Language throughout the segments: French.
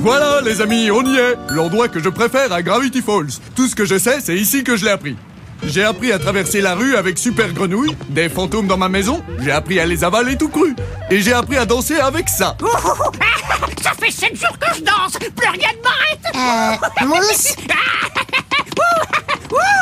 Voilà les amis, on y est L'endroit que je préfère à Gravity Falls. Tout ce que je sais, c'est ici que je l'ai appris. J'ai appris à traverser la rue avec Super Grenouille, des fantômes dans ma maison, j'ai appris à les avaler tout cru. Et j'ai appris à danser avec ça. Ça fait 7 jours que je danse Plus rien ne m'arrête Euh,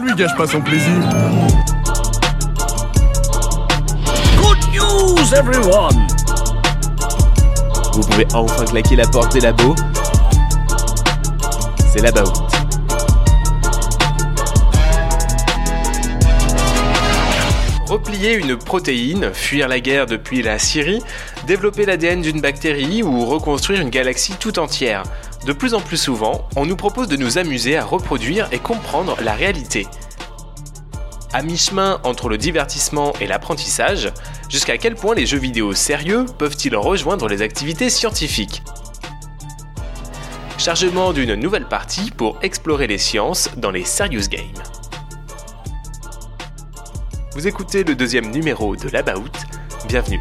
Lui gâche pas son plaisir. Good news, everyone! Vous pouvez enfin claquer la porte des labos. C'est là-bas Replier une protéine, fuir la guerre depuis la Syrie, développer l'ADN d'une bactérie ou reconstruire une galaxie tout entière. De plus en plus souvent, on nous propose de nous amuser à reproduire et comprendre la réalité. À mi-chemin entre le divertissement et l'apprentissage, jusqu'à quel point les jeux vidéo sérieux peuvent-ils rejoindre les activités scientifiques Chargement d'une nouvelle partie pour explorer les sciences dans les Serious Games. Vous écoutez le deuxième numéro de l'About, bienvenue.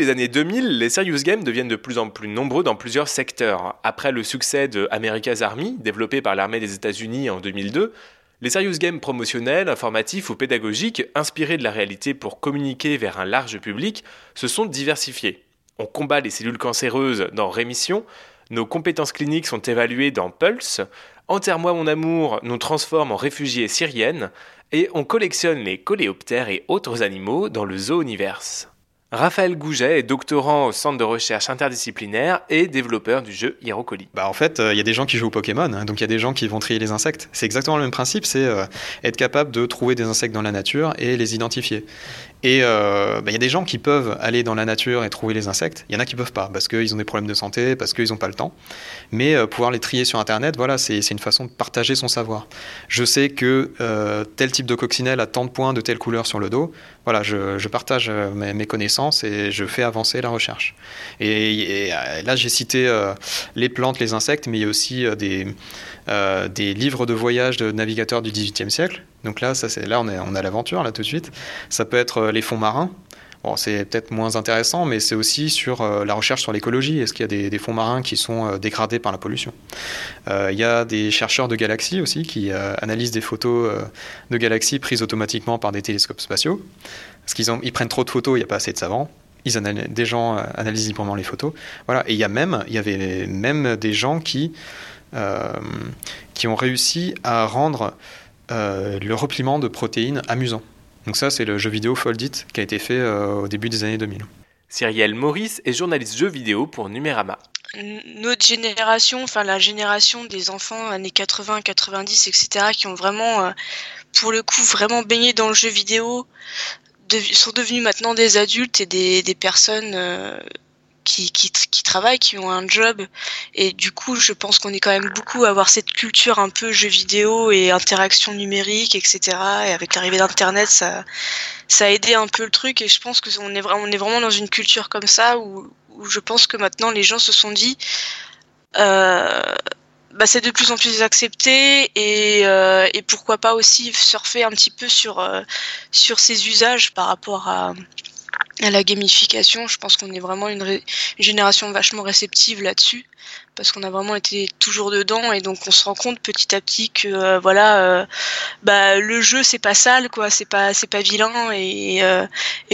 Les années 2000, les Serious Games deviennent de plus en plus nombreux dans plusieurs secteurs. Après le succès de America's Army, développé par l'armée des États-Unis en 2002, les Serious Games promotionnels, informatifs ou pédagogiques, inspirés de la réalité pour communiquer vers un large public, se sont diversifiés. On combat les cellules cancéreuses dans Rémission, nos compétences cliniques sont évaluées dans Pulse, Enterre-moi mon amour nous transforme en réfugiés syriennes, et on collectionne les coléoptères et autres animaux dans le Zooniverse. Raphaël Gouget est doctorant au centre de recherche interdisciplinaire et développeur du jeu Hirocoli. Bah en fait, il y a des gens qui jouent au Pokémon, hein, donc il y a des gens qui vont trier les insectes. C'est exactement le même principe, c'est euh, être capable de trouver des insectes dans la nature et les identifier. Et il euh, bah, y a des gens qui peuvent aller dans la nature et trouver les insectes. Il y en a qui peuvent pas parce qu'ils ont des problèmes de santé, parce qu'ils n'ont pas le temps. Mais euh, pouvoir les trier sur Internet, voilà, c'est une façon de partager son savoir. Je sais que euh, tel type de coccinelle a tant de points de telle couleur sur le dos. Voilà, je, partage mes, connaissances et je fais avancer la recherche. Et, là, j'ai cité les plantes, les insectes, mais il y a aussi des, des livres de voyage de navigateurs du XVIIIe siècle. Donc là, ça, là on, est, on a l'aventure, là tout de suite. Ça peut être les fonds marins. Bon, c'est peut-être moins intéressant, mais c'est aussi sur euh, la recherche sur l'écologie. Est-ce qu'il y a des, fonds marins qui sont euh, dégradés par la pollution? Euh, Il y a des chercheurs de galaxies aussi qui analysent des photos de galaxies prises automatiquement par des télescopes spatiaux. Parce qu'ils ils prennent trop de photos, il n'y a pas assez de savants. Ils des gens analysent librement les photos. Voilà. Et il y a même, il y avait même des gens qui, qui ont réussi à rendre le repliement de protéines amusant. Donc ça, c'est le jeu vidéo Foldit qui a été fait euh, au début des années 2000. Cyrielle Maurice est journaliste jeu vidéo pour Numérama. Notre génération, enfin la génération des enfants années 80, 90, etc., qui ont vraiment, euh, pour le coup, vraiment baigné dans le jeu vidéo, de, sont devenus maintenant des adultes et des, des personnes euh, qui, qui, qui, travaillent, qui ont un job. Et du coup, je pense qu'on est quand même beaucoup à avoir cette culture un peu jeu vidéo et interaction numérique, etc. Et avec l'arrivée d'Internet, ça, a aidé un peu le truc. Et je pense qu'on est, on est vraiment dans une culture comme ça où, je pense que maintenant les gens se sont dit. Euh, bah, c'est de plus en plus accepté et, euh, et, pourquoi pas aussi surfer un petit peu sur, euh, sur ces usages par rapport à, à la gamification. Je pense qu'on est vraiment une, génération vachement réceptive là-dessus parce qu'on a vraiment été toujours dedans et donc on se rend compte petit à petit que euh, voilà euh, bah le jeu c'est pas sale quoi c'est pas c'est pas vilain et euh,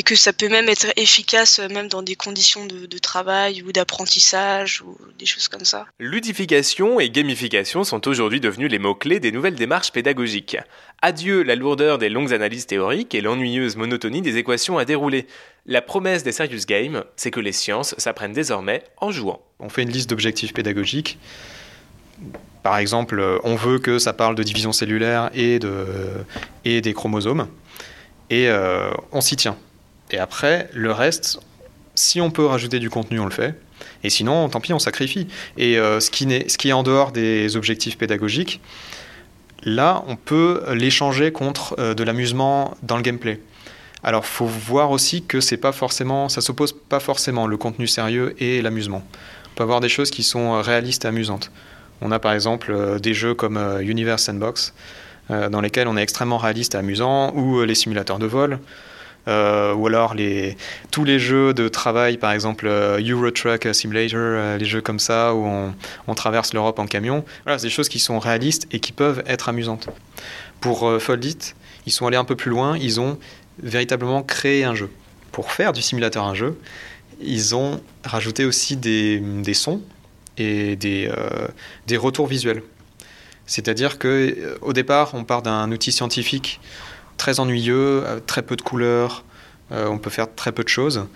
que ça peut même être efficace même dans des conditions de, de travail ou d'apprentissage ou des choses comme ça. Ludification et gamification sont aujourd'hui devenus les mots clés des nouvelles démarches pédagogiques. Adieu la lourdeur des longues analyses théoriques et l'ennuyeuse monotonie des équations à dérouler. La promesse des Serious Games, c'est que les sciences s'apprennent désormais en jouant. On fait une liste d'objectifs pédagogiques. Par exemple, on veut que ça parle de division cellulaire et, de, et des chromosomes. Et euh, on s'y tient. Et après, le reste, si on peut rajouter du contenu, on le fait. Et sinon, tant pis, on sacrifie. Et euh, ce, qui est en dehors des objectifs pédagogiques, là, on peut l'échanger contre euh, de l'amusement dans le gameplay. Alors, faut voir aussi que c'est pas forcément, ça s'oppose pas forcément le contenu sérieux et l'amusement. Peut avoir des choses qui sont réalistes et amusantes. On a par exemple euh, des jeux comme euh, Universe Sandbox, euh, dans lesquels on est extrêmement réaliste et amusant, ou les simulateurs de vol, ou alors tous les jeux de travail, par exemple Euro Truck Simulator, les jeux comme ça où on, on traverse l'Europe en camion. Voilà, c'est des choses qui sont réalistes et qui peuvent être amusantes. Pour Foldit, ils sont allés un peu plus loin, ils ont véritablement créé un jeu. Pour faire du simulateur un jeu, ils ont rajouté aussi des, sons et des, euh, des retours visuels. C'est-à-dire que euh, au départ, on part d'un outil scientifique très ennuyeux, euh, très peu de couleurs, on peut faire très peu de choses.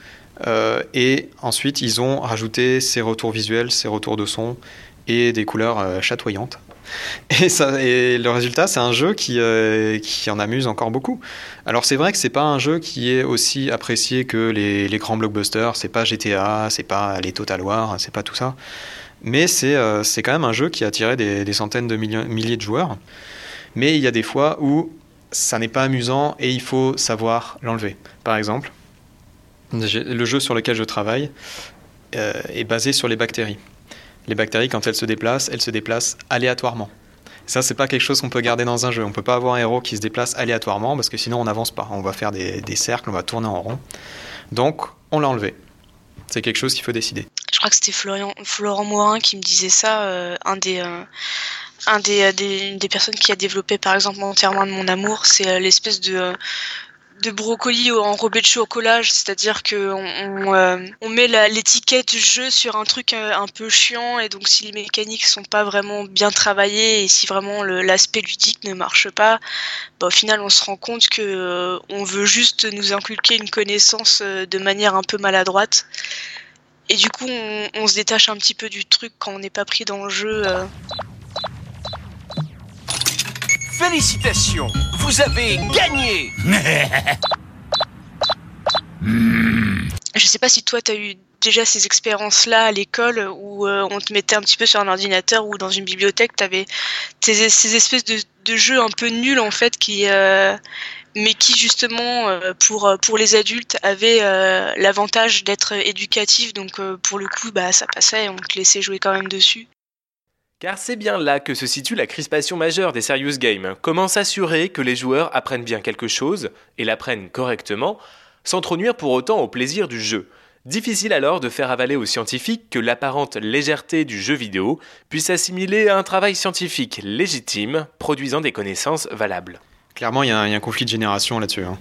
et ensuite, ils ont rajouté ces retours visuels, ces retours de son et des couleurs chatoyantes. Et, le résultat, c'est un jeu qui, qui en amuse encore beaucoup. Alors c'est vrai que c'est pas un jeu qui est aussi apprécié que les, grands blockbusters. C'est pas GTA, c'est pas les Total War, c'est pas tout ça. Mais euh, c'est quand même un jeu qui a attiré des, centaines de milliers de joueurs. Mais il y a des fois où ça n'est pas amusant et il faut savoir l'enlever. Par exemple, le jeu sur lequel je travaille euh, est basé sur les bactéries. Les bactéries, quand elles se déplacent, elles se déplacent aléatoirement. Ça, c'est pas quelque chose qu'on peut garder dans un jeu. On peut pas avoir un héros qui se déplace aléatoirement parce que sinon on n'avance pas. On va faire des, des cercles, on va tourner en rond. Donc, on l'a enlevé. C'est quelque chose qu'il faut décider je crois que c'était Florian, Florent Morin qui me disait ça, euh, un des euh, un des, des, personnes qui a développé par exemple entièrement de mon amour, c'est euh, l'espèce de de brocoli enrobé de chocolat, c'est-à-dire que on, on, met l'étiquette jeu sur un truc un peu chiant et donc si les mécaniques sont pas vraiment bien travaillées et si vraiment l'aspect ludique ne marche pas, bah, au final on se rend compte que on veut juste nous inculquer une connaissance de manière un peu maladroite. Et du coup, on, se détache un petit peu du truc quand on n'est pas pris dans le jeu. Euh. Félicitations, vous avez gagné. Je sais pas si toi, t'as eu déjà ces expériences-là à l'école où euh, on te mettait un petit peu sur un ordinateur ou dans une bibliothèque, t'avais ces, ces espèces de, jeux un peu nuls en fait qui, euh, mais qui justement euh, pour les adultes avait l'avantage d'être éducatif donc pour le coup bah ça passait on te laissait jouer quand même dessus car c'est bien là que se situe la crispation majeure des serious games. Comment s'assurer que les joueurs apprennent bien quelque chose et l'apprennent correctement, sans trop nuire pour autant au plaisir du jeu? Difficile alors de faire avaler aux scientifiques que l'apparente légèreté du jeu vidéo puisse assimiler à un travail scientifique légitime, produisant des connaissances valables. Clairement, il y, a un conflit de génération là-dessus. Hein.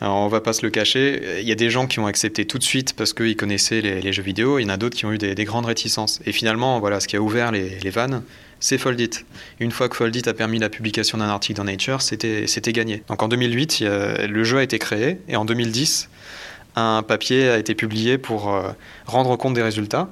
Alors, on va pas se le cacher. Il y a des gens qui ont accepté tout de suite parce qu'ils connaissaient les, jeux vidéo. Il y en a d'autres qui ont eu des, grandes réticences. Et finalement, voilà, ce qui a ouvert les, vannes, c'est Foldit. Une fois que Foldit a permis la publication d'un article dans Nature, c'était gagné. Donc en 2008, le jeu a été créé. Et en 2010, un papier a été publié pour euh, rendre compte des résultats.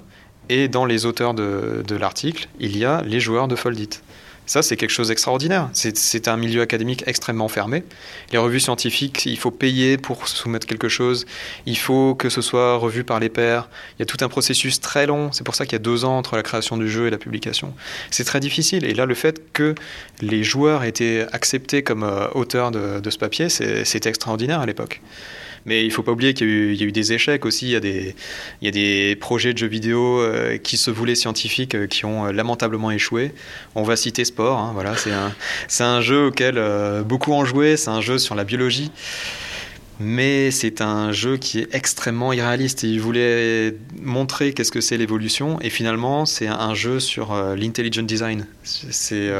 Et dans les auteurs de, de l'article, il y a les joueurs de Foldit. Ça, c'est quelque chose d'extraordinaire. C'est un milieu académique extrêmement fermé. Les revues scientifiques, il faut payer pour soumettre quelque chose. Il faut que ce soit revu par les pairs. Il y a tout un processus très long. C'est pour ça qu'il y a deux ans entre la création du jeu et la publication. C'est très difficile. Et là, le fait que les joueurs aient été acceptés comme euh, auteurs de, de ce papier, c'est extraordinaire à l'époque. Mais il ne faut pas oublier qu'il y, a eu des échecs aussi. Il y a des, projets de jeux vidéo euh, qui se voulaient scientifiques euh, qui ont euh, lamentablement échoué. On va citer Sport. Hein, voilà, c'est un, un, jeu auquel beaucoup ont joué. C'est un jeu sur la biologie. Mais c'est un jeu qui est extrêmement irréaliste. Il voulait montrer qu'est-ce que c'est l'évolution, et finalement, c'est un jeu sur l'intelligent design. C'est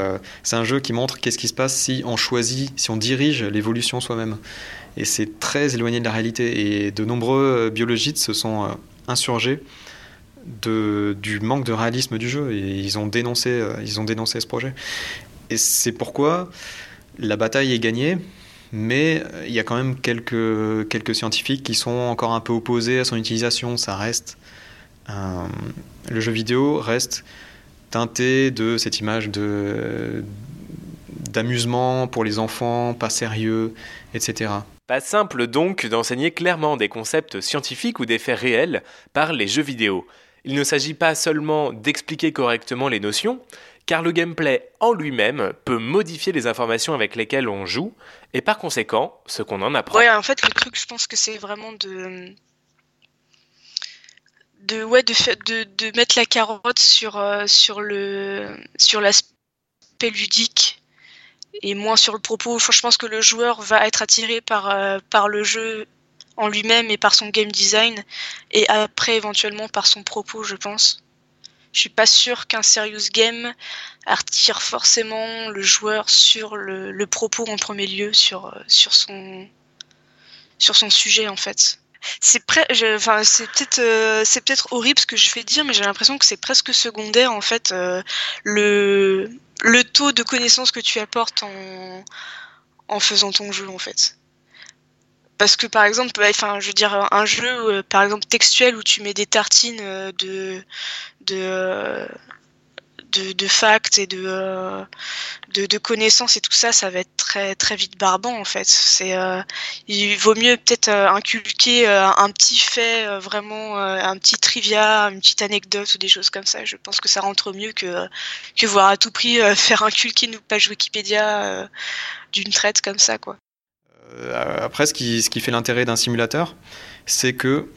un jeu qui montre qu'est-ce qui se passe si on choisit, si on dirige l'évolution soi-même et c'est très éloigné de la réalité. Et de nombreux euh, biologistes se sont euh, insurgés du manque de réalisme du jeu et ils ont dénoncé, euh, ils ont dénoncé ce projet. Et c'est pourquoi la bataille est gagnée, mais il y a quand même quelques, quelques scientifiques qui sont encore un peu opposés à son utilisation. Ça reste. le jeu vidéo reste teinté de cette image de d'amusement pour les enfants, pas sérieux, etc. Pas simple donc d'enseigner clairement des concepts scientifiques ou des faits réels par les jeux vidéo. Il ne s'agit pas seulement d'expliquer correctement les notions, car le gameplay en lui-même peut modifier les informations avec lesquelles on joue, et par conséquent, ce qu'on en apprend. Ouais, en fait, le truc, je pense que c'est vraiment de ouais de, mettre la carotte sur euh, sur l'aspect ludique et moins sur le propos. Je pense que le joueur va être attiré par euh, par le jeu en lui-même et par son game design et après éventuellement par son propos, je pense. Je suis pas sûr qu'un serious game attire forcément le joueur sur le, le propos en premier lieu, sur, euh, sur, son, sur son sujet en fait c'est enfin peut-être euh, peut-être horrible ce que je vais dire mais j'ai l'impression que c'est presque secondaire en fait euh, le le taux de connaissances que tu apportes en en faisant ton jeu en fait. Parce que par exemple enfin je veux dire un jeu euh, par exemple textuel où tu mets des tartines de de de, de facts et de, euh, de, de, connaissances et tout ça, ça va être très très vite barbant en fait. C'est euh, il vaut mieux peut-être euh, inculquer un petit fait vraiment, un petit trivia, une petite anecdote ou des choses comme ça. Je pense que ça rentre mieux que que voir à tout prix faire inculquer une page Wikipédia d'une traite comme ça quoi. Après, ce qui, ce qui fait l'intérêt d'un simulateur, c'est que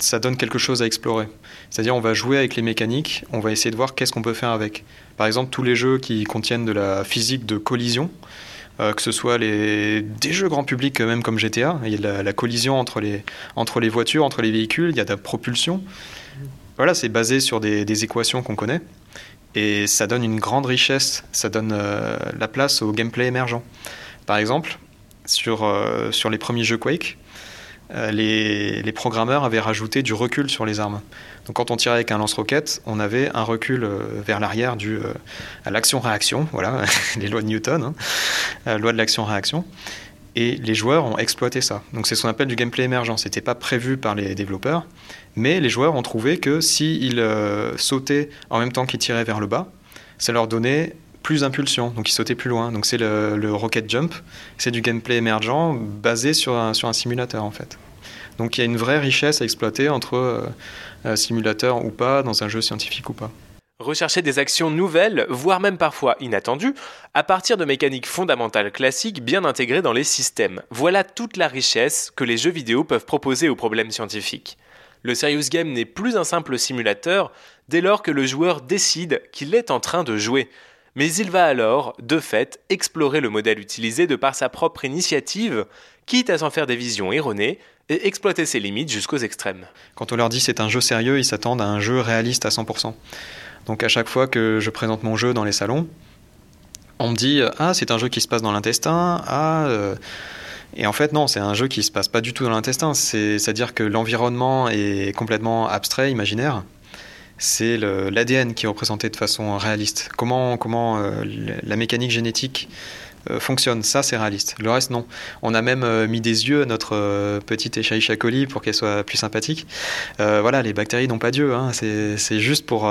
ça donne quelque chose à explorer. C'est-à-dire on va jouer avec les mécaniques, on va essayer de voir qu'est-ce qu'on peut faire avec. Par exemple, tous les jeux qui contiennent de la physique de collision, euh, que ce soit des jeux grand public même comme GTA, il y a la, collision entre les, entre les voitures, entre les véhicules, il y a de la propulsion. Voilà, c'est basé sur des, équations qu'on connaît. Et ça donne une grande richesse, ça donne euh, la place au gameplay émergent. Par exemple, sur, euh, sur les premiers jeux Quake, euh, les, programmeurs avaient rajouté du recul sur les armes. Donc quand on tirait avec un lance-roquette, on avait un recul euh, vers l'arrière dû euh, à l'action-réaction, voilà, les lois de Newton, hein, la loi de l'action-réaction. Et les joueurs ont exploité ça. Donc c'est ce qu'on appelle du gameplay émergent. C'était pas prévu par les développeurs, mais les joueurs ont trouvé que s'ils sautaient en même temps qu'ils tiraient vers le bas, ça leur donnait plus d'impulsion, donc ils sautaient plus loin. Donc c'est le, rocket jump, c'est du gameplay émergent basé sur un, sur un simulateur en fait. Donc il y a une vraie richesse à exploiter entre euh, simulateur ou pas, dans un jeu scientifique ou pas. Rechercher des actions nouvelles, voire même parfois inattendues, à partir de mécaniques fondamentales classiques bien intégrées dans les systèmes. Voilà toute la richesse que les jeux vidéo peuvent proposer aux problèmes scientifiques. Le Serious Game n'est plus un simple simulateur dès lors que le joueur décide qu'il est en train de jouer mais il va alors, de fait, explorer le modèle utilisé de par sa propre initiative, quitte à s'en faire des visions erronées et exploiter ses limites jusqu'aux extrêmes. Quand on leur dit c'est un jeu sérieux, ils s'attendent à un jeu réaliste à 100%. Donc à chaque fois que je présente mon jeu dans les salons, on me dit ah c'est un jeu qui se passe dans l'intestin, ah euh, et en fait, non, c'est un jeu qui se passe pas du tout dans l'intestin. C'est-à-dire que l'environnement est complètement abstrait, imaginaire c'est l'ADN qui est représenté de façon réaliste. Comment, comment euh, la mécanique génétique fonctionne, ça c'est réaliste. Le reste non. On a même euh, mis des yeux à notre petite Escherichia coli pour qu'elle soit plus sympathique. voilà, les bactéries n'ont pas d'yeux, hein. c'est juste pour,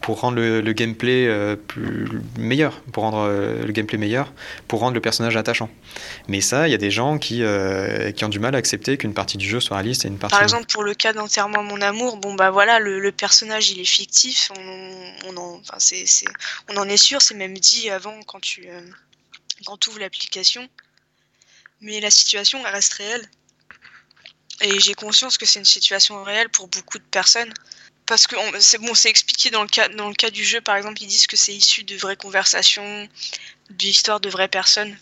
pour rendre le, gameplay plus meilleur, pour rendre le gameplay meilleur, pour rendre le personnage attachant. Mais ça, il y a des gens qui, qui ont du mal à accepter qu'une partie du jeu soit réaliste et une partie. Par exemple, pour le cas d'enterrement mon amour, bon bah voilà, le, personnage il est fictif, on, en, enfin, on en est sûr, c'est même dit avant quand tu quand tu ouvres l'application. Mais la situation elle reste réelle. Et j'ai conscience que c'est une situation réelle pour beaucoup de personnes. Parce que c'est bon, c'est expliqué dans le, cas, dans le cas du jeu, par exemple, ils disent que c'est issu de vraies conversations, d'histoires de vraies personnes.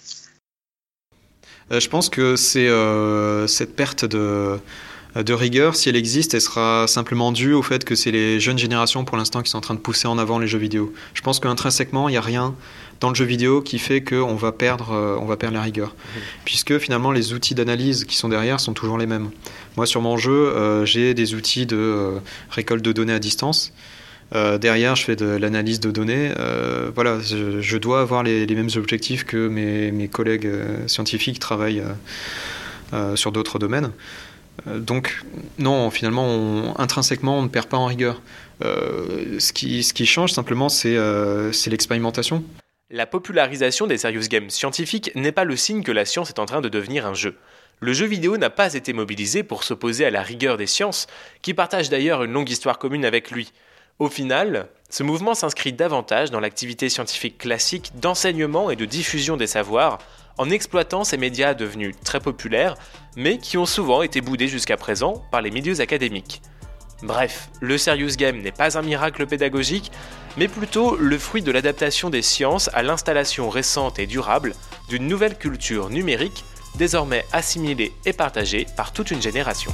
Euh, je pense que c'est euh, cette perte de, de rigueur, si elle existe, elle sera simplement due au fait que c'est les jeunes générations pour l'instant qui sont en train de pousser en avant les jeux vidéo. Je pense qu'intrinsèquement, il n'y a rien dans le jeu vidéo qui fait qu'on va perdre, euh, on va perdre la rigueur. Mhm. Puisque finalement, les outils d'analyse qui sont derrière sont toujours les mêmes. Moi, sur mon jeu, euh, j'ai des outils de euh, récolte de données à distance. derrière, je fais de l'analyse de données. voilà, je, dois avoir les, mêmes objectifs que mes, mes collègues scientifiques qui travaillent sur d'autres domaines. Donc, non, finalement, intrinsèquement, on ne perd pas en rigueur. ce, qui, ce qui change simplement, c'est l'expérimentation. La popularisation des serious games scientifiques n'est pas le signe que la science est en train de devenir un jeu. Le jeu vidéo n'a pas été mobilisé pour s'opposer à la rigueur des sciences, qui partagent d'ailleurs une longue histoire commune avec lui. Au final, ce mouvement s'inscrit davantage dans l'activité scientifique classique d'enseignement et de diffusion des savoirs, en exploitant ces médias devenus très populaires, mais qui ont souvent été boudés jusqu'à présent par les milieux académiques. Bref, le Serious Game n'est pas un miracle pédagogique, mais plutôt le fruit de l'adaptation des sciences à l'installation récente et durable d'une nouvelle culture numérique désormais assimilée et partagée par toute une génération.